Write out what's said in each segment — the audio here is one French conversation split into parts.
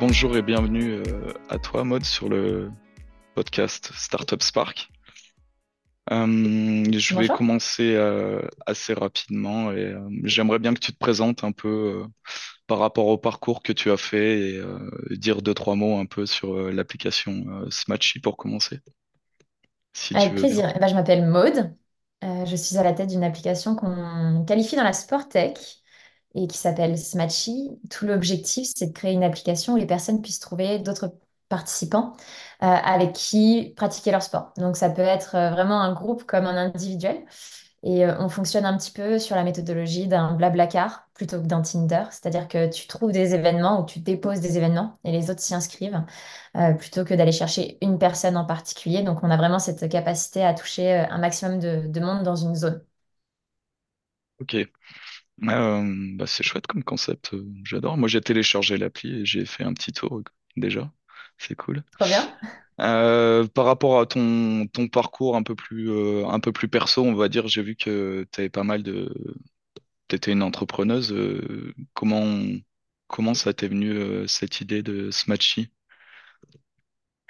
bonjour et bienvenue euh, à toi, Maud, sur le podcast Startup Spark. Euh, je vais commencer euh, assez rapidement et euh, j'aimerais bien que tu te présentes un peu par rapport au parcours que tu as fait et dire deux, trois mots un peu sur l'application Smatchy pour commencer, si Avec plaisir. Eh ben, je m'appelle Maude. Euh, je suis à la tête d'une application qu'on qualifie dans la sport tech et qui s'appelle Smatchy. Tout l'objectif, c'est de créer une application où les personnes puissent trouver d'autres participants euh, avec qui pratiquer leur sport. Donc, ça peut être euh, vraiment un groupe comme un individuel. Et euh, on fonctionne un petit peu sur la méthodologie d'un Blablacar plutôt que d'un Tinder. C'est-à-dire que tu trouves des événements ou tu déposes des événements et les autres s'y inscrivent plutôt que d'aller chercher une personne en particulier. Donc, on a vraiment cette capacité à toucher un maximum de, de monde dans une zone. Ok, Euh, bah, c'est chouette comme concept, euh, j'adore. Moi, j'ai téléchargé l'appli et j'ai fait un petit tour euh, déjà, c'est cool. Trop bien. Euh, par rapport à ton, ton parcours un peu plus, euh, un peu plus perso, on va dire, j'ai vu que tu avais pas mal de... Tu étais une entrepreneuse. euh, comment, comment ça t'est venu euh, cette idée de Smatchy?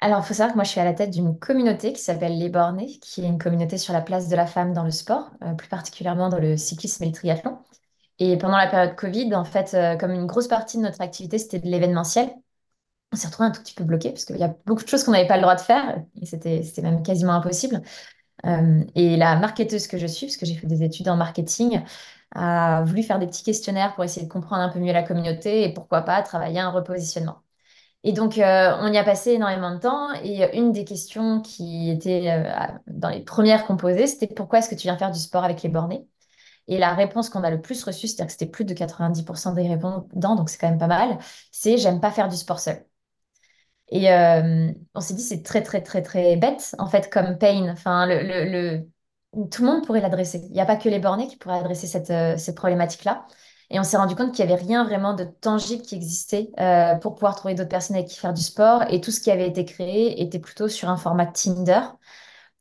Alors, il faut savoir que moi, je suis à la tête d'une communauté qui s'appelle Les Bornés, qui est une communauté sur la place de la femme dans le sport, euh, plus particulièrement dans le cyclisme et le triathlon. Et pendant la période Covid, en fait, euh, comme une grosse partie de notre activité, c'était de l'événementiel, on s'est retrouvé un tout petit peu bloqué parce qu'il y a beaucoup de choses qu'on n'avait pas le droit de faire et c'était, même quasiment impossible. Euh, et la marketeuse que je suis, parce que j'ai fait des études en marketing, a voulu faire des petits questionnaires pour essayer de comprendre un peu mieux la communauté et pourquoi pas travailler un repositionnement. Et donc, euh, on y a passé énormément de temps. Et une des questions qui était dans les premières qu'on posait, c'était pourquoi est-ce que tu viens faire du sport avec les bornés? Et la réponse qu'on a le plus reçue, c'est-à-dire que c'était plus de 90% des répondants, donc c'est quand même pas mal, c'est j'aime pas faire du sport seul. Et euh, on s'est dit, c'est très, très, très, très bête, en fait, comme pain. Enfin, le, le- Tout le monde pourrait l'adresser. Il n'y a pas que les bornés qui pourraient adresser cette, euh, cette problématique-là. Et on s'est rendu compte qu'il n'y avait rien vraiment de tangible qui existait euh, pour pouvoir trouver d'autres personnes avec qui faire du sport. Et tout ce qui avait été créé était plutôt sur un format Tinder.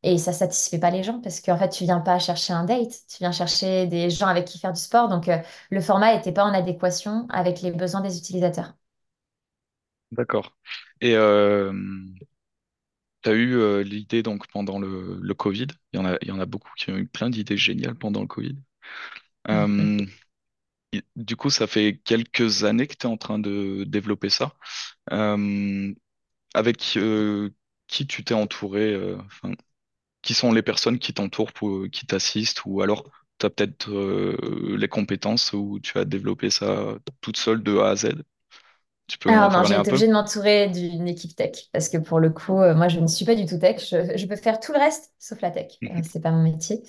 Et ça satisfait pas les gens parce qu'en fait, tu viens pas chercher un date, tu viens chercher des gens avec qui faire du sport. Donc, euh, le format n'était pas en adéquation avec les besoins des utilisateurs. D'accord. Et euh, tu as eu euh, l'idée donc pendant le, le Covid? Il y en a, il y en a beaucoup qui ont eu plein d'idées géniales pendant le Covid. Euh, et du coup, ça fait quelques années que tu es en train de développer ça. Euh, avec euh, qui tu t'es entouré, euh, enfin, qui sont les personnes qui t'entourent, pour, qui t'assistent, ou alors tu as peut-être euh, les compétences où tu as développé ça toute seule de A à Z. Tu peux Alors non, j'ai été obligée de m'entourer d'une équipe tech parce que pour le coup, euh, moi, je ne suis pas du tout tech. Je, je peux faire tout le reste sauf la tech. Euh, c'est pas mon métier.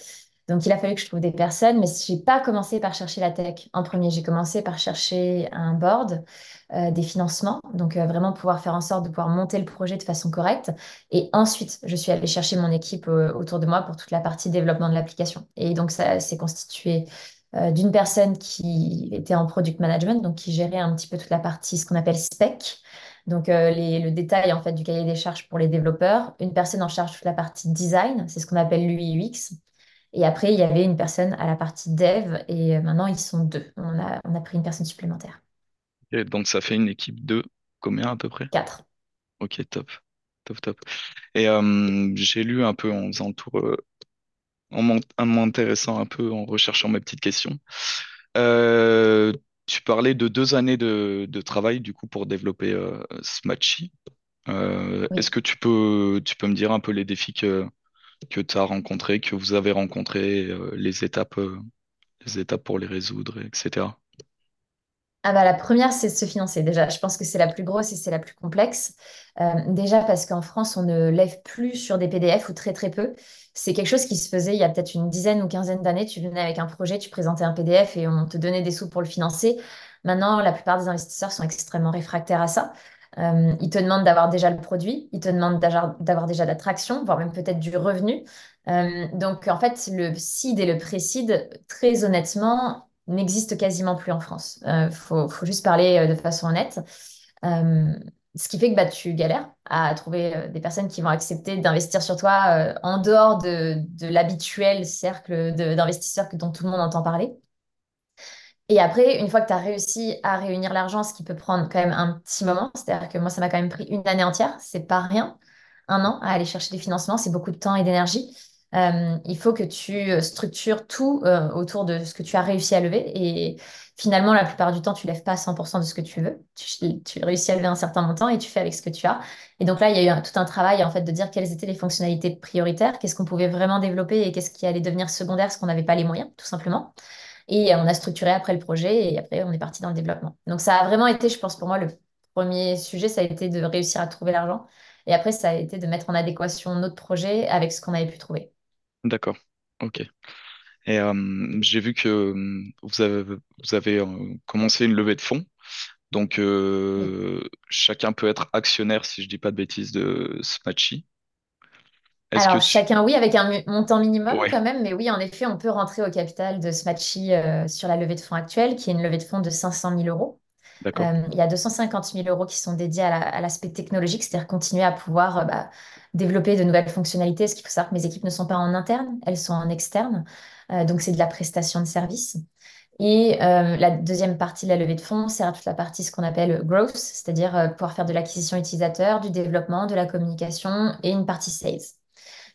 Donc, il a fallu que je trouve des personnes, mais j'ai pas commencé par chercher la tech en premier. J'ai commencé par chercher un board, euh, des financements, donc euh, vraiment pouvoir faire en sorte de pouvoir monter le projet de façon correcte. Et ensuite, je suis allée chercher mon équipe euh, autour de moi pour toute la partie développement de l'application. Et donc, ça s'est constitué d'une personne qui était en product management, donc qui gérait un petit peu toute la partie, ce qu'on appelle spec, donc le détail en fait du cahier des charges pour les développeurs, une personne en charge de la partie design, c'est ce qu'on appelle l'UI UX, et après il y avait une personne à la partie dev, et euh, maintenant ils sont deux. On a, on a pris une personne supplémentaire, Et donc ça fait une équipe de combien à peu près? quatre. Ok, top, top, top. Et euh, j'ai lu un peu en faisant le tour, euh, en m'intéressant un peu, en recherchant mes petites questions. Euh, tu parlais de deux années de, de travail du coup pour développer euh, Smatchy. Euh, est-ce que tu peux, tu peux me dire un peu les défis que, que tu as rencontrés, que vous avez rencontrés, euh, les étapes, euh, les étapes pour les résoudre, etc. Ah bah, la première, c'est de se financer. Déjà, je pense que c'est la plus grosse et c'est la plus complexe. Euh, déjà parce qu'en France, on ne lève plus sur des PDF ou très très peu. C'est quelque chose qui se faisait il y a peut-être une dizaine ou quinzaine d'années. Tu venais avec un projet, tu présentais un PDF et on te donnait des sous pour le financer. Maintenant, la plupart des investisseurs sont extrêmement réfractaires à ça. Euh, ils te demandent d'avoir déjà le produit, ils te demandent d'avoir déjà l'attraction, voire même peut-être du revenu. Euh, donc, en fait, le seed et le pré-seed, très honnêtement, n'existe quasiment plus en France. Il faut, faut juste parler euh, de façon honnête. Euh, ce qui fait que bah, tu galères à trouver euh, des personnes qui vont accepter d'investir sur toi euh, en dehors de, l'habituel cercle d'investisseurs dont tout le monde entend parler. Et après, une fois que tu as réussi à réunir l'argent, ce qui peut prendre quand même un petit moment, c'est-à-dire que moi, ça m'a quand même pris une année entière, c'est pas rien, un an à aller chercher des financements, c'est beaucoup de temps et d'énergie. Euh, il faut que tu structures tout euh, autour de ce que tu as réussi à lever. Et finalement, la plupart du temps, tu lèves pas 100% de ce que tu veux. Tu, réussis à lever un certain montant et tu fais avec ce que tu as. Et donc là, il y a eu tout un travail en fait de dire quelles étaient les fonctionnalités prioritaires, qu'est-ce qu'on pouvait vraiment développer et qu'est-ce qui allait devenir secondaire parce qu'on n'avait pas les moyens, tout simplement. Et on a structuré après le projet et après on est parti dans le développement. Donc ça a vraiment été, je pense, pour moi, le premier sujet, ça a été de réussir à trouver l'argent. Et après, ça a été de mettre en adéquation notre projet avec ce qu'on avait pu trouver. D'accord. Ok. Et euh, j'ai vu que euh, vous avez, vous avez euh, commencé une levée de fonds. Donc, Oui. chacun peut être actionnaire, si je dis pas de bêtises, de Smatchy. Que Alors, chacun, oui, avec un montant minimum Ouais, quand même, mais oui, en effet, on peut rentrer au capital de Smatchy euh, sur la levée de fonds actuelle, qui est une levée de fonds de 500 000 euros. Euh, il y a 250 000 euros qui sont dédiés à la- à l'aspect technologique, c'est-à-dire continuer à pouvoir euh, bah, développer de nouvelles fonctionnalités. Parce qu'il faut savoir que mes équipes ne sont pas en interne, elles sont en externe. Euh, donc, c'est de la prestation de service. Et euh, la deuxième partie de la levée de fonds sert à toute la partie ce qu'on appelle growth, c'est-à-dire euh, pouvoir faire de l'acquisition utilisateur, du développement, de la communication et une partie sales.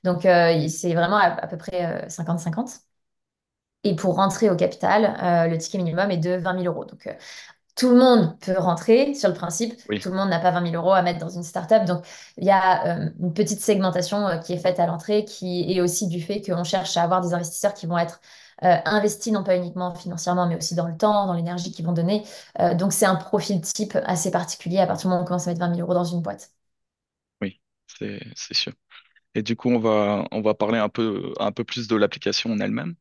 Donc, euh, c'est vraiment à, à peu près euh, 50-50. Et pour rentrer au capital, euh, le ticket minimum est de 20 000 euros. Donc, euh, tout le monde peut rentrer sur le principe. Oui, Tout le monde n'a pas 20 000 euros à mettre dans une startup. Donc, il y a euh, une petite segmentation euh, qui est faite à l'entrée, qui est aussi du fait qu'on cherche à avoir des investisseurs qui vont être euh, investis, non pas uniquement financièrement, mais aussi dans le temps, dans l'énergie qu'ils vont donner. Euh, donc, c'est un profil type assez particulier à partir du moment où on commence à mettre 20 000 euros dans une boîte. oui, c'est sûr. Et du coup, on va, on va parler un peu, un peu plus de l'application en elle-même.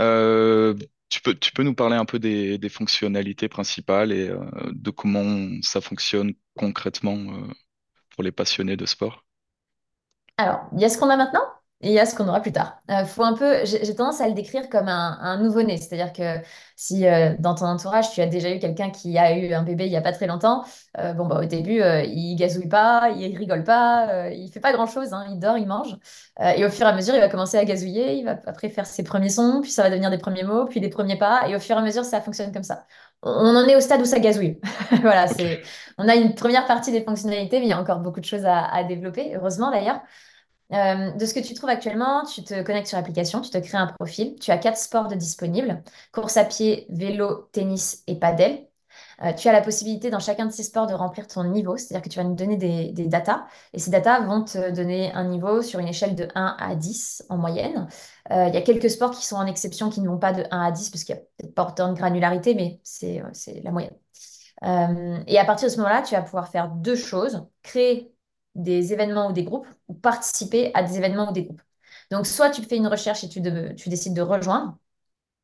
Euh, tu peux, tu peux nous parler un peu des, des fonctionnalités principales et euh, de comment ça fonctionne concrètement euh, pour les passionnés de sport? Alors, il y a ce qu'on a maintenant? Et il y a ce qu'on aura plus tard. Euh, faut un peu, j'ai tendance à le décrire comme un, un nouveau-né, c'est-à-dire que si euh, dans ton entourage tu as déjà eu quelqu'un qui a eu un bébé il y a pas très longtemps, euh, bon bah au début il gazouille pas, il rigole pas, euh, il fait pas grand-chose, hein, il dort, il mange, et au fur et à mesure il va commencer à gazouiller, il va après faire ses premiers sons, puis ça va devenir des premiers mots, puis des premiers pas, et au fur et à mesure ça fonctionne comme ça. On en est au stade où ça gazouille. Voilà, c'est, on a une première partie des fonctionnalités, mais il y a encore beaucoup de choses à à développer, heureusement d'ailleurs. Euh, de ce que tu trouves actuellement, tu te connectes sur l'application, tu te crées un profil, tu as quatre sports de disponibles, course à pied, vélo, tennis et padel. Euh, tu as la possibilité dans chacun de ces sports de remplir ton niveau, c'est-à-dire que tu vas nous donner des, datas, et ces datas vont te donner un niveau sur une échelle de 1 à 10 en moyenne. Euh, il y a quelques sports qui sont en exception, qui ne vont pas de 1 à 10, parce qu'il y a peut-être pas autant de granularité, mais c'est la moyenne. Et à partir de ce moment-là, tu vas pouvoir faire deux choses, créer des événements ou des groupes, ou participer à des événements ou des groupes. Donc, soit tu fais une recherche et tu, de- tu décides de rejoindre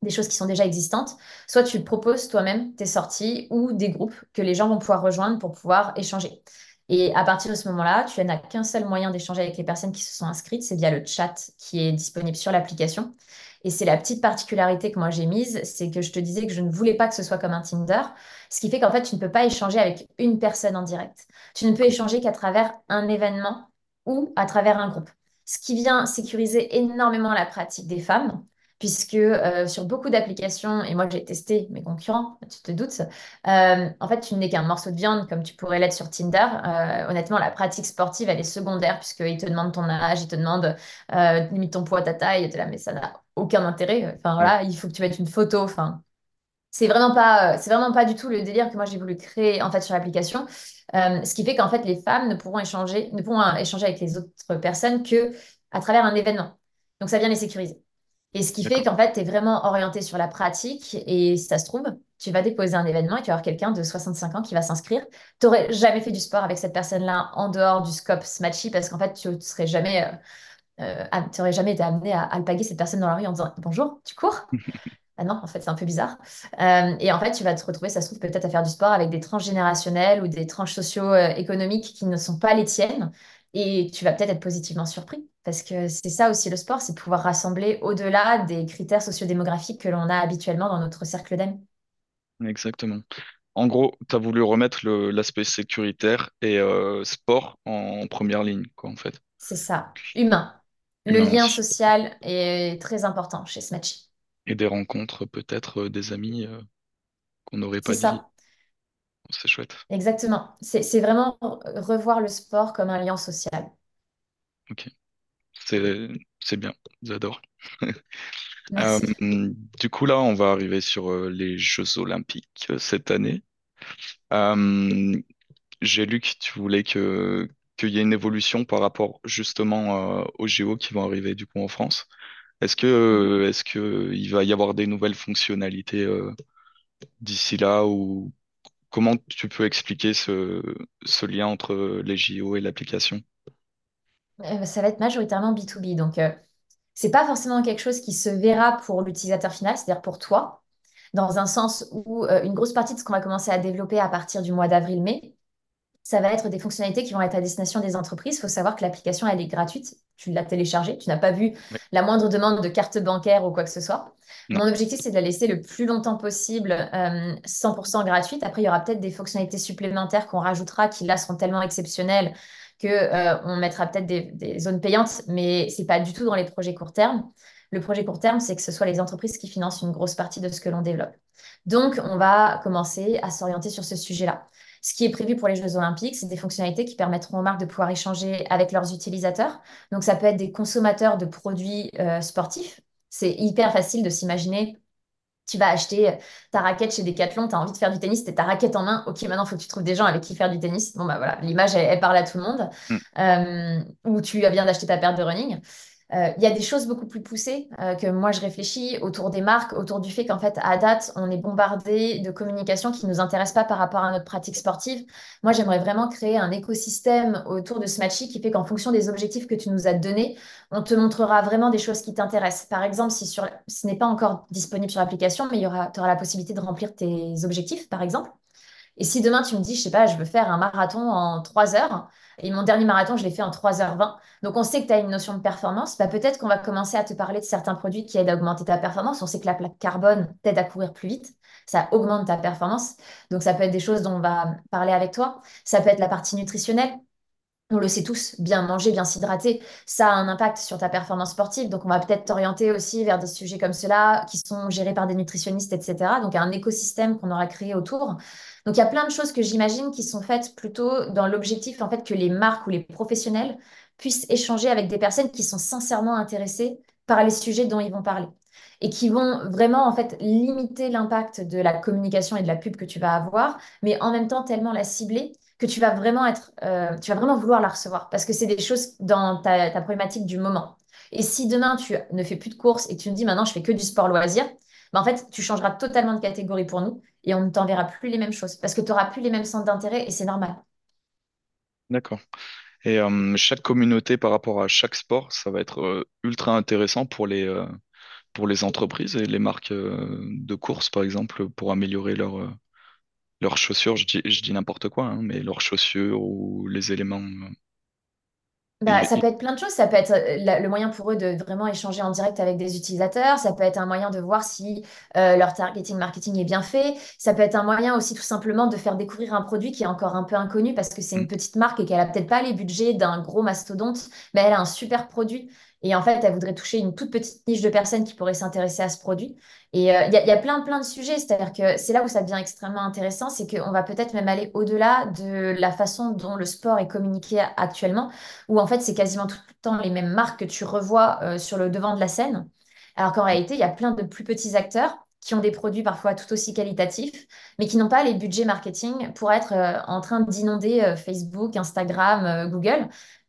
des choses qui sont déjà existantes, soit tu proposes toi-même tes sorties ou des groupes que les gens vont pouvoir rejoindre pour pouvoir échanger. Et à partir de ce moment-là, tu n'as qu'un seul moyen d'échanger avec les personnes qui se sont inscrites, c'est via le chat qui est disponible sur l'application. Et c'est la petite particularité que moi j'ai mise, c'est que je te disais que je ne voulais pas que ce soit comme un Tinder, ce qui fait qu'en fait, tu ne peux pas échanger avec une personne en direct. Tu ne peux échanger qu'à travers un événement ou à travers un groupe. Ce qui vient sécuriser énormément la pratique des femmes puisque euh, sur beaucoup d'applications, et moi j'ai testé mes concurrents, tu te doutes, euh, en fait tu n'es qu'un morceau de viande comme tu pourrais l'être sur Tinder. Euh, honnêtement, la pratique sportive, elle est secondaire puisqu'ils te demandent ton âge, ils te demandent limite ton poids, ta taille, là, mais ça n'a aucun intérêt. Enfin voilà, il faut que tu mettes une photo. Enfin, c'est vraiment pas, c'est vraiment pas du tout le délire que moi j'ai voulu créer en fait sur l'application. Euh, ce qui fait qu'en fait les femmes ne pourront échanger, ne pourront échanger avec les autres personnes que à travers un événement. Donc ça vient les sécuriser. Et ce qui fait qu'en fait, tu es vraiment orienté sur la pratique et si ça se trouve, tu vas déposer un événement et tu vas avoir quelqu'un de 65 ans qui va s'inscrire. Tu n'aurais jamais fait du sport avec cette personne-là en dehors du scope Smatchy parce qu'en fait, tu ne serais jamais, euh, euh, jamais été amené à alpaguer cette personne dans la rue en disant Bonjour, tu cours? Ah non, en fait, c'est un peu bizarre. Euh, et en fait, tu vas te retrouver, ça se trouve, peut-être à faire du sport avec des tranches générationnelles ou des tranches socio-économiques qui ne sont pas les tiennes. Et tu vas peut-être être positivement surpris. Parce que c'est ça aussi le sport, c'est de pouvoir rassembler au-delà des critères sociodémographiques que l'on a habituellement dans notre cercle d'amis. Exactement. En gros, tu as voulu remettre le- l'aspect sécuritaire et euh, sport en première ligne, quoi, en fait. C'est ça. Humain. Le Humain lien aussi. social est très important chez Smatchy. Et des rencontres, peut-être, euh, des amis. euh. qu'on n'aurait C'est pas dit. ça, C'est chouette. exactement. C'est c'est vraiment revoir le sport comme un lien social. Ok. C'est c'est bien. J'adore. Euh, Merci. du coup, là, on va arriver sur euh, les Jeux Olympiques euh, cette année. Euh, j'ai lu que tu voulais que qu'il y ait une évolution par rapport justement euh, aux JO qui vont arriver du coup en France. Est-ce que est-ce que il va y avoir des nouvelles fonctionnalités euh, d'ici là ou comment tu peux expliquer ce, lien entre les JO et l'application? Euh, ça va être majoritairement B2B. Donc, euh, c'est pas forcément quelque chose qui se verra pour l'utilisateur final, c'est-à-dire pour toi, dans un sens où euh, une grosse partie de ce qu'on va commencer à développer à partir du mois d'avril-mai, ça va être des fonctionnalités qui vont être à destination des entreprises. Il faut savoir que l'application, elle est gratuite. Tu l'as téléchargée, tu n'as pas vu Oui. la moindre demande de carte bancaire ou quoi que ce soit. Non. Mon objectif, c'est de la laisser le plus longtemps possible euh, 100% gratuite. Après, il y aura peut-être des fonctionnalités supplémentaires qu'on rajoutera qui, là, seront tellement exceptionnelles que, euh, on mettra peut-être des, des zones payantes, mais c'est pas du tout dans les projets court terme. Le projet court terme, c'est que ce soit les entreprises qui financent une grosse partie de ce que l'on développe. Donc, on va commencer à s'orienter sur ce sujet-là. Ce qui est prévu pour les Jeux Olympiques, c'est des fonctionnalités qui permettront aux marques de pouvoir échanger avec leurs utilisateurs. Donc, ça peut être des consommateurs de produits euh, sportifs. C'est hyper facile de s'imaginer. Tu vas acheter ta raquette chez Decathlon, tu as envie de faire du tennis, tu ta raquette en main. Ok, maintenant, il faut que tu trouves des gens avec qui faire du tennis. Bon, bah voilà, l'image, elle, elle parle à tout le monde. Mm. Euh, ou tu viens d'acheter ta paire de running. Euh, Il y a des choses beaucoup plus poussées euh, que moi je réfléchis autour des marques, autour du fait qu'en fait à date on est bombardé de communication qui ne nous intéresse pas par rapport à notre pratique sportive. Moi j'aimerais vraiment créer un écosystème autour de ce matchy qui fait qu'en fonction des objectifs que tu nous as donnés, on te montrera vraiment des choses qui t'intéressent. Par exemple, si sur, ce n'est pas encore disponible sur l'application, mais tu auras la possibilité de remplir tes objectifs par exemple. Et si demain tu me dis, je sais pas, je veux faire un marathon en 3 heures, et mon dernier marathon, je l'ai fait en 3h20, donc on sait que tu as une notion de performance, bah peut-être qu'on va commencer à te parler de certains produits qui aident à augmenter ta performance. On sait que la plaque carbone t'aide à courir plus vite, ça augmente ta performance. Donc ça peut être des choses dont on va parler avec toi. Ça peut être la partie nutritionnelle. On le sait tous, bien manger, bien s'hydrater, ça a un impact sur ta performance sportive. Donc, on va peut-être t'orienter aussi vers des sujets comme cela qui sont gérés par des nutritionnistes, etc. Donc, un écosystème qu'on aura créé autour. Donc, il y a plein de choses que j'imagine qui sont faites plutôt dans l'objectif, en fait, que les marques ou les professionnels puissent échanger avec des personnes qui sont sincèrement intéressées par les sujets dont ils vont parler et qui vont vraiment, en fait, limiter l'impact de la communication et de la pub que tu vas avoir, mais en même temps tellement la cibler que tu vas vraiment être, euh, tu vas vraiment vouloir la recevoir parce que c'est des choses dans ta, problématique du moment. Et si demain tu ne fais plus de courses et tu me dis maintenant je fais que du sport loisir, bah en fait tu changeras totalement de catégorie pour nous et on ne t'enverra plus les mêmes choses parce que tu n'auras plus les mêmes centres d'intérêt et c'est normal. D'accord. Et euh, chaque communauté par rapport à chaque sport, ça va être euh, ultra intéressant pour les, pour les entreprises et les marques de course, par exemple, pour améliorer leur, leurs chaussures. Je dis, je dis n'importe quoi, hein, mais leurs chaussures ou les éléments. euh, Bah, ça peut être plein de choses. Ça peut être euh, la- le moyen pour eux de vraiment échanger en direct avec des utilisateurs. Ça peut être un moyen de voir si euh, leur targeting marketing est bien fait. Ça peut être un moyen aussi tout simplement de faire découvrir un produit qui est encore un peu inconnu parce que c'est une mm, petite marque et qu'elle a peut-être pas les budgets d'un gros mastodonte, mais elle a un super produit. Et en fait, elle voudrait toucher une toute petite niche de personnes qui pourraient s'intéresser à ce produit. Et euh, il y a, plein, plein de sujets. C'est-à-dire que c'est là où ça devient extrêmement intéressant, c'est qu'on va peut-être même aller au-delà de la façon dont le sport est communiqué actuellement où en fait c'est quasiment tout le temps les mêmes marques que tu revois euh, sur le devant de la scène. Alors qu'en réalité, il y a plein de plus petits acteurs qui ont des produits parfois tout aussi qualitatifs, mais qui n'ont pas les budgets marketing pour être euh, en train d'inonder Facebook, Instagram, Google,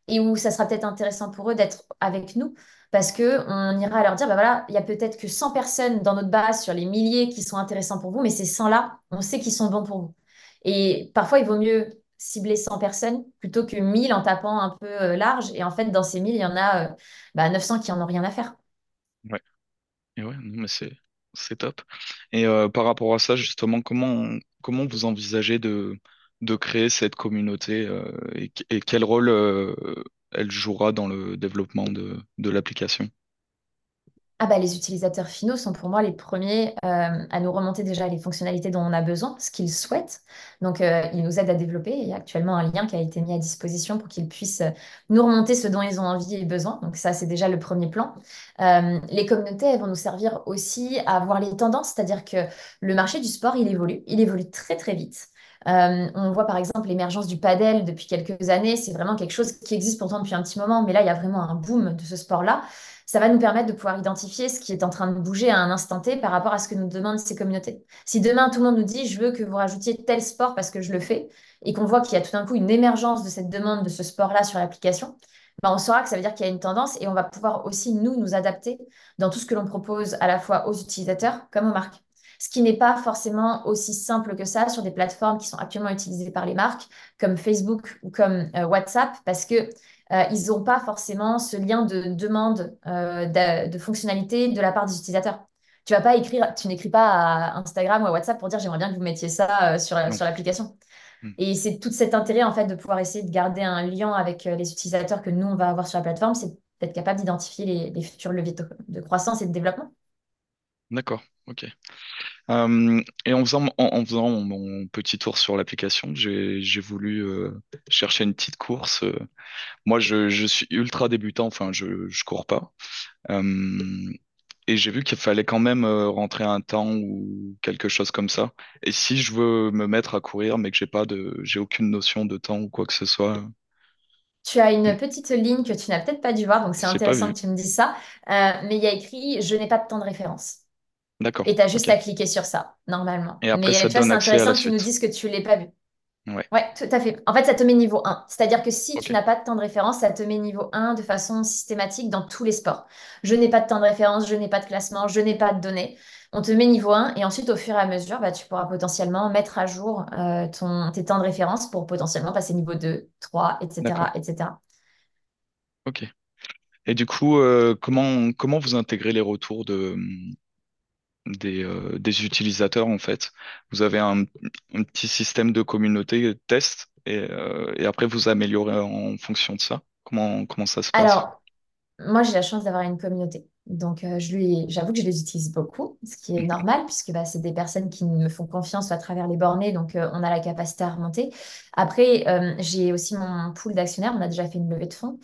et où ça sera peut-être intéressant pour eux d'être avec nous. Parce que on ira leur dire, bah voilà, il y a peut-être que 100 personnes dans notre base sur les milliers qui sont intéressants pour vous, mais ces 100-là, on sait qu'ils sont bons pour vous. Et parfois, il vaut mieux cibler 100 personnes plutôt que 1000 en tapant un peu euh, large. Et en fait, dans ces 1000 il y en a euh, bah, 900 qui en ont rien à faire. ouais. Et ouais, mais c'est c'est top. Et euh, par rapport à ça, justement, comment comment vous envisagez de de créer cette communauté euh, et, quel rôle euh, elle jouera dans le développement de l'application? Ah bah, les utilisateurs finaux sont pour moi les premiers euh, à nous remonter déjà les fonctionnalités dont on a besoin, ce qu'ils souhaitent. Donc, ils nous aident à développer. Il y a actuellement un lien qui a été mis à disposition pour qu'ils puissent nous remonter ce dont ils ont envie et besoin. Donc, ça, c'est déjà le premier plan. Les communautés, vont nous servir aussi à voir les tendances, c'est-à-dire que le marché du sport, il évolue. Il évolue très, très vite. Euh, on voit par exemple l'émergence du padel depuis quelques années. C'est vraiment quelque chose qui existe pourtant depuis un petit moment, mais là, il y a vraiment un boom de ce sport-là ça va nous permettre de pouvoir identifier ce qui est en train de bouger à un instant T par rapport à ce que nous demandent ces communautés. Si demain tout le monde nous dit je veux que vous rajoutiez tel sport parce que je le fais, et qu'on voit qu'il y a tout d'un coup une émergence de cette demande de ce sport-là sur l'application, ben on saura que ça veut dire qu'il y a une tendance et on va pouvoir aussi nous nous adapter dans tout ce que l'on propose à la fois aux utilisateurs comme aux marques. Ce qui n'est pas forcément aussi simple que ça sur des plateformes qui sont actuellement utilisées par les marques, comme Facebook ou comme euh, WhatsApp, parce que euh, ils n'ont pas forcément ce lien de demande euh, de, de fonctionnalité de la part des utilisateurs. Tu vas pas écrire, tu n'écris pas à Instagram ou à WhatsApp pour dire j'aimerais bien que vous mettiez ça sur, sur l'application. Hmm. Et c'est tout cet intérêt en fait de pouvoir essayer de garder un lien avec les utilisateurs que nous on va avoir sur la plateforme, c'est d'être capable d'identifier les, les futurs leviers de, de croissance et de développement. D'accord, ok. Euh, et en faisant, en, en faisant mon petit tour sur l'application, j'ai, j'ai voulu euh, chercher une petite course. euh. Moi, je, je suis ultra débutant, enfin, je, je cours pas. Et j'ai vu qu'il fallait quand même rentrer un temps ou quelque chose comme ça. Et si je veux me mettre à courir, mais que j'ai pas de, j'ai aucune notion de temps ou quoi que ce soit, Tu as hmm, une petite ligne que tu n'as peut-être pas dû voir, donc c'est j'ai pas intéressant vu. que tu me dises ça. Euh, mais il y a écrit Je n'ai pas de temps de référence. D'accord, Et tu as juste à cliquer sur ça, normalement. Et après, Mais ça c'est intéressant que tu nous dises que tu ne l'as pas vu. Ouais, Ouais, tout à fait. En fait, ça te met niveau un. C'est-à-dire que si tu n'as pas de temps de référence, ça te met niveau un de façon systématique dans tous les sports. Je n'ai pas de temps de référence, je n'ai pas de classement, je n'ai pas de données. On te met niveau un et ensuite, au fur et à mesure, bah, tu pourras potentiellement mettre à jour euh, ton, tes temps de référence pour potentiellement passer niveau 2, 3, d'accord, etc., etc. ok. Et du coup, euh, comment, comment vous intégrez les retours de, des, euh, utilisateurs en fait? Vous avez un, un petit système de communauté test et, euh, et après vous améliorez en fonction de ça. Comment, comment ça se passe? Alors, Moi, j'ai la chance d'avoir une communauté. Donc, euh, je lui, j'avoue que je les utilise beaucoup, ce qui est Mhm. normal, puisque bah, c'est des personnes qui me font confiance à travers les bornés, donc euh, on a la capacité à remonter. Après, euh, j'ai aussi mon pool d'actionnaires, on a déjà fait une levée de fonds.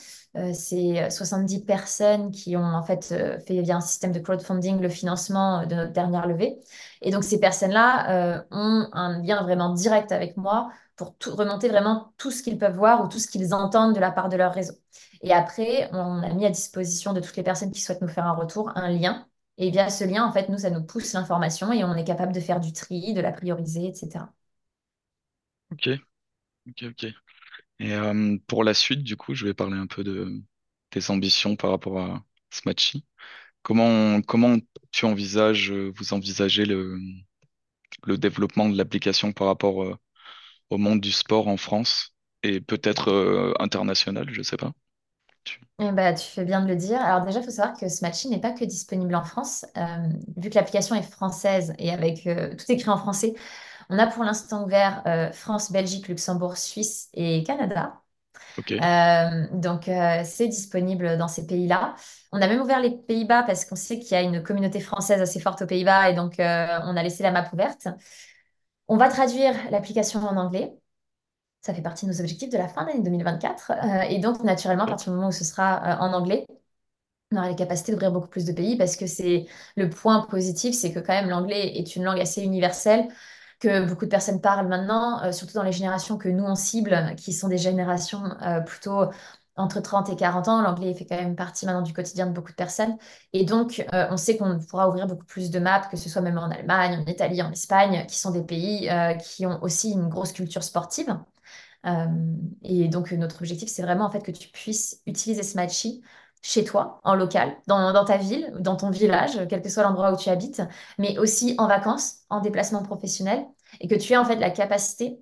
C'est euh, 70 personnes qui ont en fait fait via un système de crowdfunding le financement de notre dernière levée. Et donc, ces personnes-là ont un lien vraiment direct avec moi pour tout- remonter vraiment tout ce qu'ils peuvent voir ou tout ce qu'ils entendent de la part de leur réseau. Et après, on a mis à disposition de toutes les personnes qui souhaitent nous faire un retour un lien. Et via ce lien, en fait, nous, ça nous pousse l'information et on est capable de faire du tri, de la prioriser, etc. Ok, ok, ok. Et euh, pour la suite, du coup, je vais parler un peu de tes ambitions par rapport à Smatchy. Comment, comment tu envisages, euh, vous envisagez le, le développement de l'application par rapport euh, au monde du sport en France et peut-être international, je sais pas? Tu- Eh ben, tu fais bien de le dire. Alors déjà, il faut savoir que ce matching n'est pas que disponible en France. Euh, vu que l'application est française et avec euh, tout écrit en français, on a pour l'instant ouvert euh, France, Belgique, Luxembourg, Suisse et Canada. Ok, Euh, donc, euh, c'est disponible dans ces pays-là. On a même ouvert les Pays-Bas parce qu'on sait qu'il y a une communauté française assez forte aux Pays-Bas et donc euh, on a laissé la map ouverte. On va traduire l'application en anglais. Ça fait partie de nos objectifs de la fin d'année 2024. Euh, et donc, naturellement, à partir du moment où ce sera euh, en anglais, on aura les capacités d'ouvrir beaucoup plus de pays parce que c'est le point positif, c'est que quand même l'anglais est une langue assez universelle que beaucoup de personnes parlent maintenant, euh, surtout dans les générations que nous on cible, qui sont des générations euh, plutôt entre 30 et 40 ans. L'anglais fait quand même partie maintenant du quotidien de beaucoup de personnes. Et donc, on sait qu'on pourra ouvrir beaucoup plus de maps, que ce soit même en Allemagne, en Italie, en Espagne, qui sont des pays qui ont aussi une grosse culture sportive. Euh, et donc, notre objectif, c'est vraiment en fait que tu puisses utiliser Smatchy chez toi, en local, dans, dans ta ville, dans ton village, quel que soit l'endroit où tu habites, mais aussi en vacances, en déplacement professionnel, et que tu aies en fait la capacité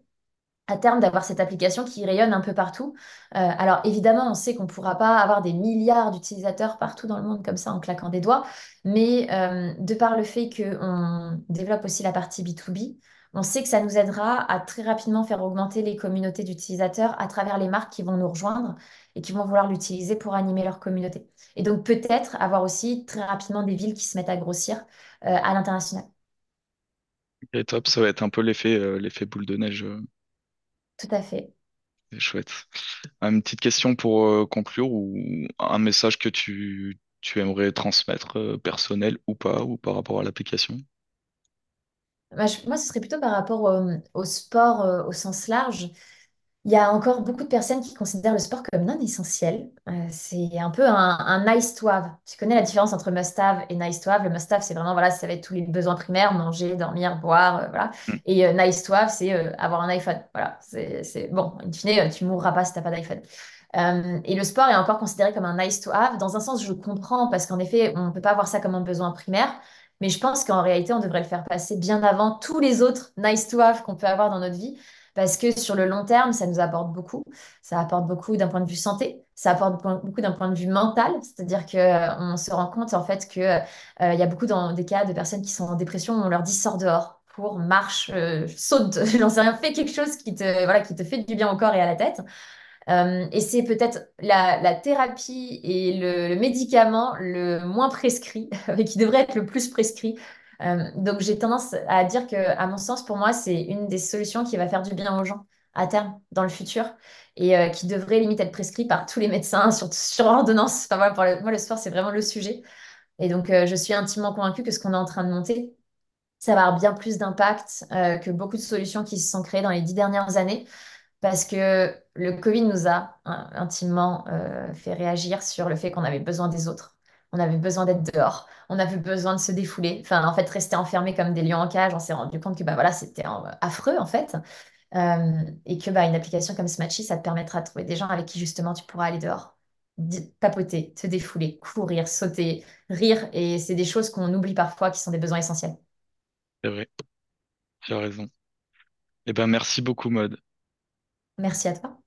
à terme d'avoir cette application qui rayonne un peu partout. Euh, alors évidemment, on sait qu'on ne pourra pas avoir des milliards d'utilisateurs partout dans le monde comme ça en claquant des doigts, mais euh, de par le fait qu'on développe aussi la partie B2B, on sait que ça nous aidera à très rapidement faire augmenter les communautés d'utilisateurs à travers les marques qui vont nous rejoindre et qui vont vouloir l'utiliser pour animer leur communauté. Et donc peut-être avoir aussi très rapidement des villes qui se mettent à grossir euh, à l'international. Top, ça va être un peu l'effet euh, l'effet boule de neige. euh, Tout à fait. c'est chouette. Une petite question pour euh, conclure ou un message que tu, tu aimerais transmettre, personnel ou pas, ou par rapport à l'application? Bah, je- moi, ce serait plutôt par rapport au, au sport euh, au sens large. Il y a encore beaucoup de personnes qui considèrent le sport comme non essentiel. Euh, c'est un peu un, un nice to have. Tu connais la différence entre must have et nice to have. Le must have, c'est vraiment, voilà, ça va être tous les besoins primaires, manger, dormir, boire, euh, voilà. Hmm, Et euh, nice to have, c'est euh, avoir un iPhone. Voilà, c'est, c'est... Bon, in fine, euh, tu mourras pas si t'as pas d'iPhone. Euh, et le sport est encore considéré comme un nice to have. Dans un sens, je comprends, parce qu'en effet, on ne peut pas voir ça comme un besoin primaire. Mais je pense qu'en réalité, on devrait le faire passer bien avant tous les autres nice to have qu'on peut avoir dans notre vie. Parce que sur le long terme, ça nous apporte beaucoup. Ça apporte beaucoup d'un point de vue santé, ça apporte po- beaucoup d'un point de vue mental, c'est-à-dire que euh, se rend compte en fait que euh, y a beaucoup dans des cas de personnes qui sont en dépression, on leur dit sors dehors, pour marche, euh, saute, j'en sais rien, fais quelque chose qui te voilà qui te fait du bien au corps et à la tête. Euh, et c'est peut-être la, thérapie et le, médicament le moins prescrit, et qui devrait être le plus prescrit. Euh, donc j'ai tendance à dire que, à mon sens, pour moi, c'est une des solutions qui va faire du bien aux gens à terme, dans le futur, et euh, qui devrait limite être prescrit par tous les médecins sur, sur ordonnance. Enfin, voilà, pour moi, le sport, c'est vraiment le sujet. Et donc, je suis intimement convaincue que ce qu'on est en train de monter, ça va avoir bien plus d'impact que beaucoup de solutions qui se sont créées dans les dix dernières années parce que le Covid nous a hein, intimement euh, fait réagir sur le fait qu'on avait besoin des autres. On avait besoin d'être dehors. On avait besoin de se défouler. Enfin, en fait, rester enfermé comme des lions en cage, on s'est rendu compte que bah, voilà, c'était euh, affreux, en fait. Euh, et que bah, une application comme Smatchy, ça te permettra de trouver des gens avec qui, justement, tu pourras aller dehors, papoter, te défouler, courir, sauter, rire. Et c'est des choses qu'on oublie parfois qui sont des besoins essentiels. C'est vrai, tu as raison. Eh ben, merci beaucoup, Maude. Merci à toi.